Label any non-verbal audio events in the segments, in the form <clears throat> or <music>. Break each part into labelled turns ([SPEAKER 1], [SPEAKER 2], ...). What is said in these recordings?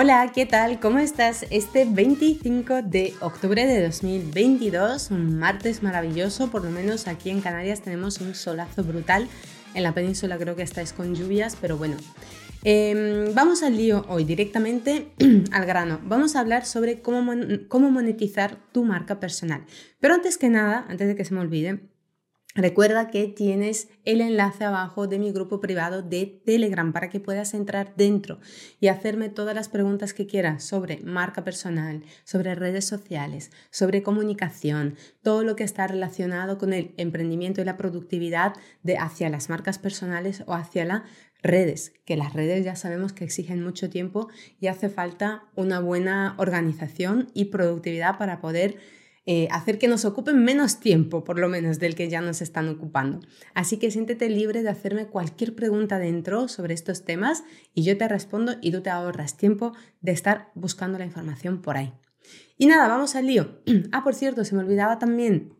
[SPEAKER 1] Hola, ¿qué tal? ¿Cómo estás? Este 25 de octubre de 2022, un martes maravilloso, por lo menos aquí en Canarias tenemos un solazo brutal. En la península creo que estáis con lluvias, pero bueno. Em, vamos al lío hoy, directamente <clears throat> al grano. Vamos a hablar sobre cómo, cómo monetizar tu marca personal. Pero antes que nada, antes de que se me olvide, Recuerda que tienes el enlace abajo de mi grupo privado de Telegram para que puedas entrar dentro y hacerme todas las preguntas que quieras sobre marca personal, sobre redes sociales, sobre comunicación, todo lo que está relacionado con el emprendimiento y la productividad de hacia las marcas personales o hacia las redes, que las redes ya sabemos que exigen mucho tiempo y hace falta una buena organización y productividad para poder eh, hacer que nos ocupen menos tiempo, por lo menos, del que ya nos están ocupando. Así que siéntete libre de hacerme cualquier pregunta dentro sobre estos temas y yo te respondo y tú te ahorras tiempo de estar buscando la información por ahí. Y nada, vamos al lío. <clears throat> ah, por cierto, se me olvidaba también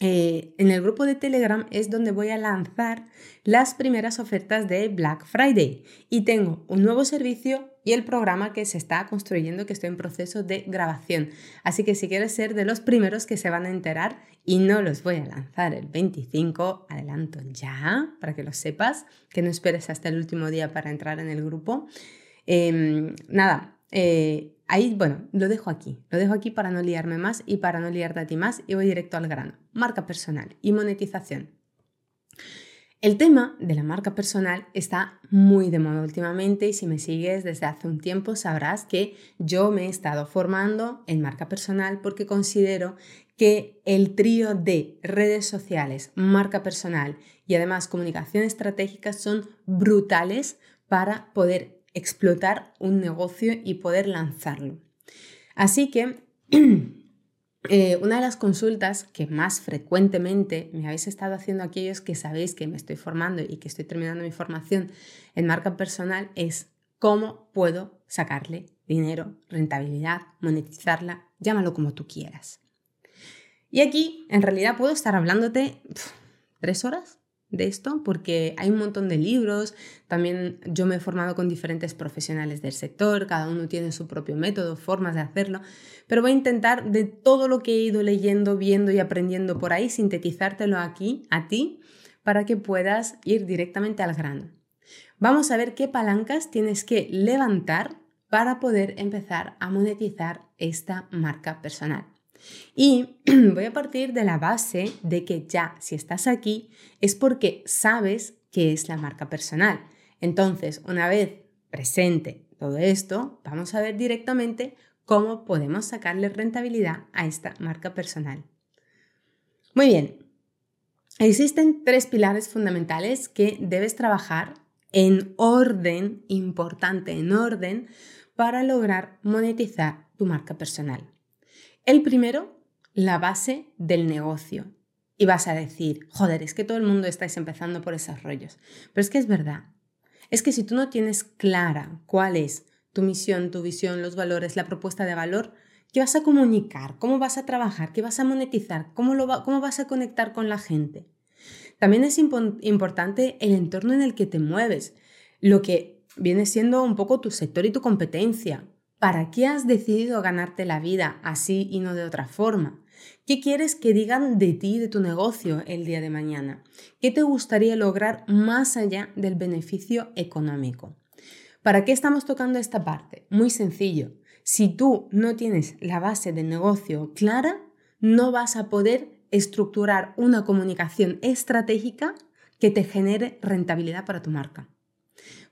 [SPEAKER 1] eh, en el grupo de Telegram es donde voy a lanzar las primeras ofertas de Black Friday y tengo un nuevo servicio y el programa que se está construyendo que estoy en proceso de grabación. Así que si quieres ser de los primeros que se van a enterar y no los voy a lanzar el 25, adelanto ya para que lo sepas, que no esperes hasta el último día para entrar en el grupo. Em, nada, eh, ahí, bueno, lo dejo aquí. Lo dejo aquí para no liarme más y para no liarte a ti más y voy directo al grano. Marca personal y monetización. El tema de la marca personal está muy de moda últimamente y si me sigues desde hace un tiempo sabrás que yo me he estado formando en marca personal porque considero que el trío de redes sociales, marca personal y además comunicación estratégica son brutales para poder explotar un negocio y poder lanzarlo. Así que <clears throat> eh, una de las consultas que más frecuentemente me habéis estado haciendo aquellos que sabéis que me estoy formando y que estoy terminando mi formación en marca personal es cómo puedo sacarle dinero, rentabilidad, monetizarla, llámalo como tú quieras. Y aquí en realidad puedo estar hablándote tres horas de esto porque hay un montón de libros, también yo me he formado con diferentes profesionales del sector, cada uno tiene su propio método, formas de hacerlo, pero voy a intentar de todo lo que he ido leyendo, viendo y aprendiendo por ahí, sintetizártelo aquí, a ti, para que puedas ir directamente al grano. Vamos a ver qué palancas tienes que levantar para poder empezar a monetizar esta marca personal. Y <clears throat> voy a partir de la base de que ya si estás aquí es porque sabes qué es la marca personal. Entonces, una vez presente todo esto, vamos a ver directamente cómo podemos sacarle rentabilidad a esta marca personal. Muy bien, existen tres pilares fundamentales que debes trabajar en orden, importante, en orden, para lograr monetizar tu marca personal. El primero, la base del negocio. Y vas a decir, joder, es que todo el mundo estáis empezando por esos rollos. Pero es que es verdad. Es que si tú no tienes clara cuál es tu misión, tu visión, los valores, la propuesta de valor, ¿qué vas a comunicar? ¿Cómo vas a trabajar? ¿Qué vas a monetizar? ¿Cómo, lo cómo vas a conectar con la gente? También es importante el entorno en el que te mueves, lo que viene siendo un poco tu sector y tu competencia. ¿Para qué has decidido ganarte la vida así y no de otra forma? ¿Qué quieres que digan de ti, de tu negocio el día de mañana? ¿Qué te gustaría lograr más allá del beneficio económico? ¿Para qué estamos tocando esta parte? Muy sencillo. Si tú no tienes la base del negocio clara, no vas a poder estructurar una comunicación estratégica que te genere rentabilidad para tu marca.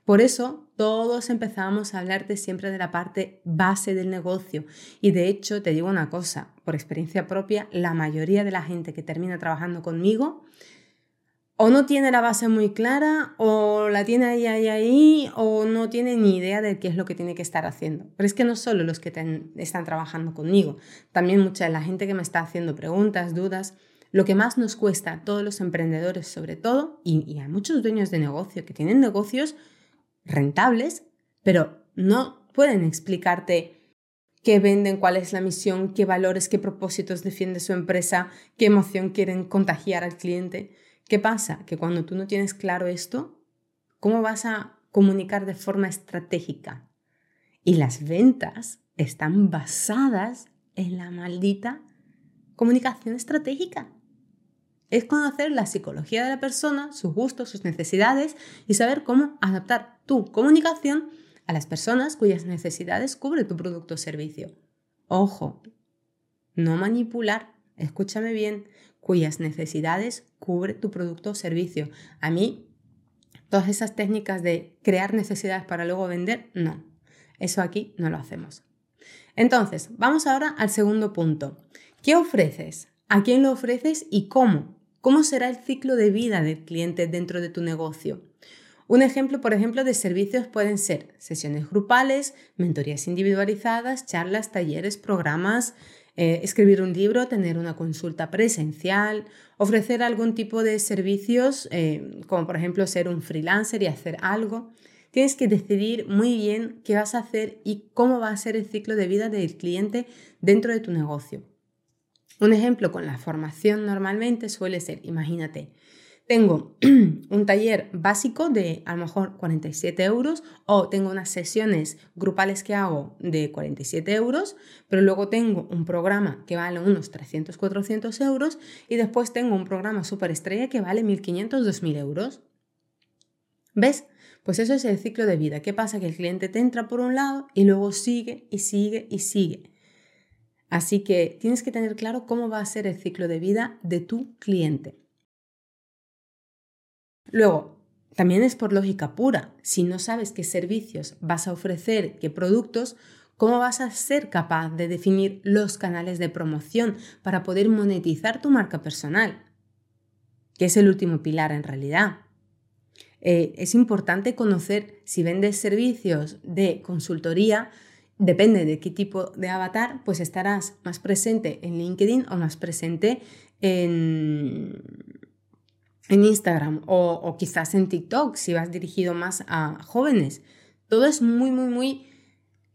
[SPEAKER 1] Por eso todos empezamos a hablarte siempre de la parte base del negocio. Y de hecho, te digo una cosa, por experiencia propia, la mayoría de la gente que termina trabajando conmigo o no tiene la base muy clara, o la tiene ahí, ahí, ahí, o no tiene ni idea de qué es lo que tiene que estar haciendo. Pero es que no solo los que están trabajando conmigo, también mucha de la gente que me está haciendo preguntas, dudas, lo que más nos cuesta a todos los emprendedores sobre todo, y, y a muchos dueños de negocio que tienen negocios rentables, pero no pueden explicarte qué venden, cuál es la misión, qué valores, qué propósitos defiende su empresa, qué emoción quieren contagiar al cliente. ¿Qué pasa? Que cuando tú no tienes claro esto, ¿cómo vas a comunicar de forma estratégica? Y las ventas están basadas en la maldita comunicación estratégica. Es conocer la psicología de la persona, sus gustos, sus necesidades y saber cómo adaptar tu comunicación a las personas cuyas necesidades cubre tu producto o servicio. Ojo, no manipular, escúchame bien, cuyas necesidades cubre tu producto o servicio. A mí, todas esas técnicas de crear necesidades para luego vender, no. Eso aquí no lo hacemos. Entonces, vamos ahora al segundo punto. ¿Qué ofreces? ¿A quién lo ofreces y cómo? ¿Cómo será el ciclo de vida del cliente dentro de tu negocio? Un ejemplo, por ejemplo, de servicios pueden ser sesiones grupales, mentorías individualizadas, charlas, talleres, programas, eh, escribir un libro, tener una consulta presencial, ofrecer algún tipo de servicios, eh, como por ejemplo ser un freelancer y hacer algo. Tienes que decidir muy bien qué vas a hacer y cómo va a ser el ciclo de vida del cliente dentro de tu negocio. Un ejemplo con la formación normalmente suele ser, imagínate, tengo <clears throat> un taller básico de a lo mejor 47 euros o tengo unas sesiones grupales que hago de 47 euros, pero luego tengo un programa que vale unos 300, 400 euros y después tengo un programa super estrella que vale 1500, 2000 euros. ¿Ves? Pues eso es el ciclo de vida. ¿Qué pasa? Que el cliente te entra por un lado y luego sigue y sigue y sigue. Así que tienes que tener claro cómo va a ser el ciclo de vida de tu cliente. Luego, también es por lógica pura. Si no sabes qué servicios vas a ofrecer, qué productos, ¿cómo vas a ser capaz de definir los canales de promoción para poder monetizar tu marca personal? Que es el último pilar en realidad. Eh, es importante conocer si vendes servicios de consultoría, depende de qué tipo de avatar, pues estarás más presente en LinkedIn o más presente en, Instagram o, quizás en TikTok si vas dirigido más a jóvenes. Todo es muy, muy, muy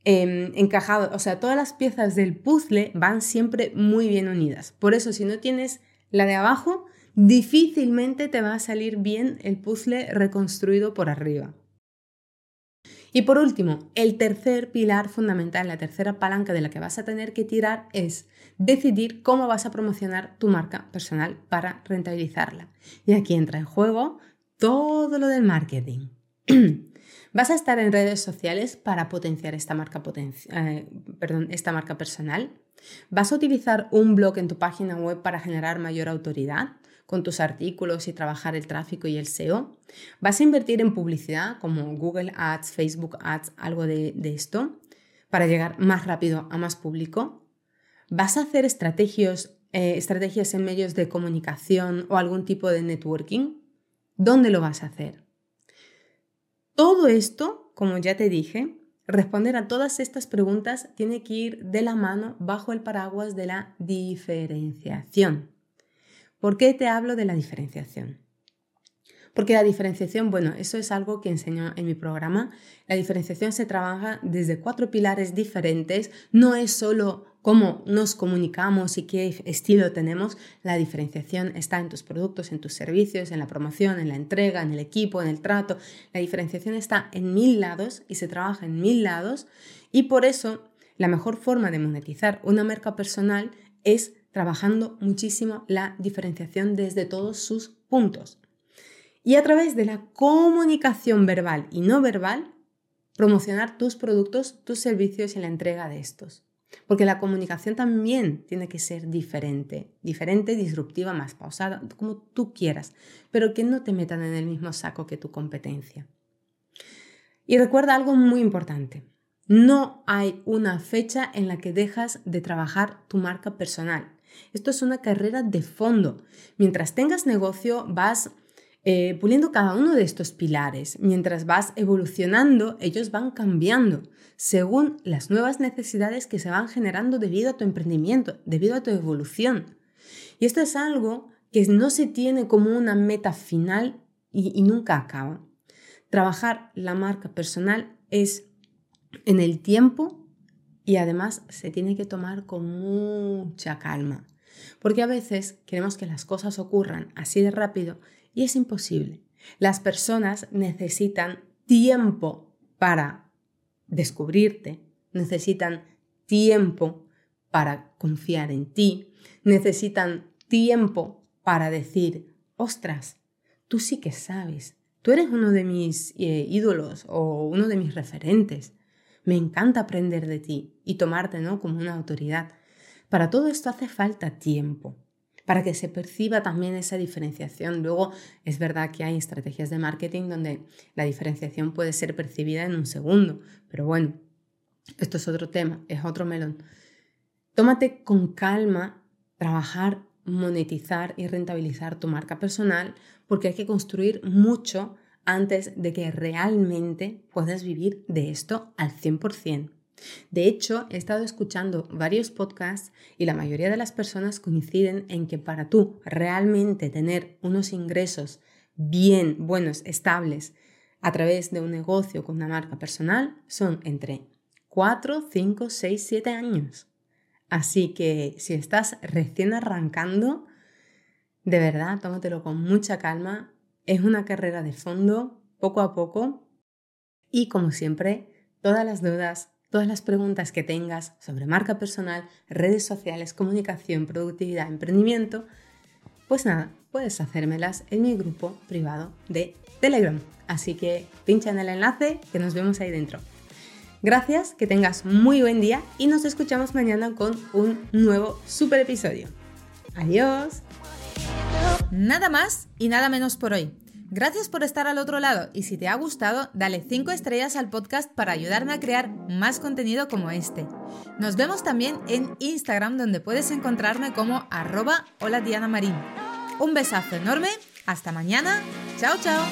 [SPEAKER 1] em, encajado. O sea, todas las piezas del puzzle van siempre muy bien unidas. Por eso, si no tienes la de abajo, difícilmente te va a salir bien el puzzle reconstruido por arriba. Y por último, el tercer pilar fundamental, la tercera palanca de la que vas a tener que tirar es decidir cómo vas a promocionar tu marca personal para rentabilizarla. Y aquí entra en juego todo lo del marketing. <clears throat> Vas a estar en redes sociales para potenciar esta marca, eh, esta marca personal. Vas a utilizar un blog en tu página web para generar mayor autoridad con tus artículos y trabajar el tráfico y el SEO. Vas a invertir en publicidad como Google Ads, Facebook Ads, algo de, esto, para llegar más rápido a más público. Vas a hacer estrategias, eh, estrategias en medios de comunicación o algún tipo de networking. ¿Dónde lo vas a hacer? Todo esto, como ya te dije, responder a todas estas preguntas tiene que ir de la mano bajo el paraguas de la diferenciación. ¿Por qué te hablo de la diferenciación? Porque la diferenciación, bueno, eso es algo que enseño en mi programa. La diferenciación se trabaja desde cuatro pilares diferentes. No es solo cómo nos comunicamos y qué estilo tenemos. La diferenciación está en tus productos, en tus servicios, en la promoción, en la entrega, en el equipo, en el trato. La diferenciación está en mil lados y se trabaja en mil lados. Y por eso la mejor forma de monetizar una marca personal es trabajando muchísimo la diferenciación desde todos sus puntos. Y a través de la comunicación verbal y no verbal, promocionar tus productos, tus servicios y la entrega de estos. Porque la comunicación también tiene que ser diferente, diferente, disruptiva, más pausada, como tú quieras, pero que no te metan en el mismo saco que tu competencia. Y recuerda algo muy importante. No hay una fecha en la que dejas de trabajar tu marca personal. Esto es una carrera de fondo. Mientras tengas negocio, vas eh, puliendo cada uno de estos pilares. Mientras vas evolucionando, ellos van cambiando según las nuevas necesidades que se van generando debido a tu emprendimiento, debido a tu evolución. Y esto es algo que no se tiene como una meta final y, nunca acaba. Trabajar la marca personal es en el tiempo y además se tiene que tomar con mucha calma. Porque a veces queremos que las cosas ocurran así de rápido y es imposible. Las personas necesitan tiempo para descubrirte, necesitan tiempo para confiar en ti, necesitan tiempo para decir, ostras, tú sí que sabes, tú eres uno de mis eh, ídolos o uno de mis referentes. Me encanta aprender de ti y tomarte ¿no? como una autoridad. Para todo esto hace falta tiempo, para que se perciba también esa diferenciación. Luego, es verdad que hay estrategias de marketing donde la diferenciación puede ser percibida en un segundo, pero bueno, esto es otro tema, es otro melón. Tómate con calma trabajar, monetizar y rentabilizar tu marca personal porque hay que construir mucho antes de que realmente puedas vivir de esto al 100%. De hecho, he estado escuchando varios podcasts y la mayoría de las personas coinciden en que para tú realmente tener unos ingresos bien, buenos, estables a través de un negocio con una marca personal son entre 4, 5, 6, 7 años. Así que si estás recién arrancando, de verdad, tómatelo con mucha calma. Es una carrera de fondo, poco a poco. Y como siempre, todas las dudas, todas las preguntas que tengas sobre marca personal, redes sociales, comunicación, productividad, emprendimiento, pues nada, puedes hacérmelas en mi grupo privado de Telegram. Así que pincha en el enlace que nos vemos ahí dentro. Gracias, que tengas muy buen día y nos escuchamos mañana con un nuevo super episodio. Adiós.
[SPEAKER 2] Nada más y nada menos por hoy. Gracias por estar al otro lado y si te ha gustado, dale 5 estrellas al podcast para ayudarme a crear más contenido como este. Nos vemos también en Instagram donde puedes encontrarme como arroba hola Diana Marín. Un besazo enorme, hasta mañana, chao chao.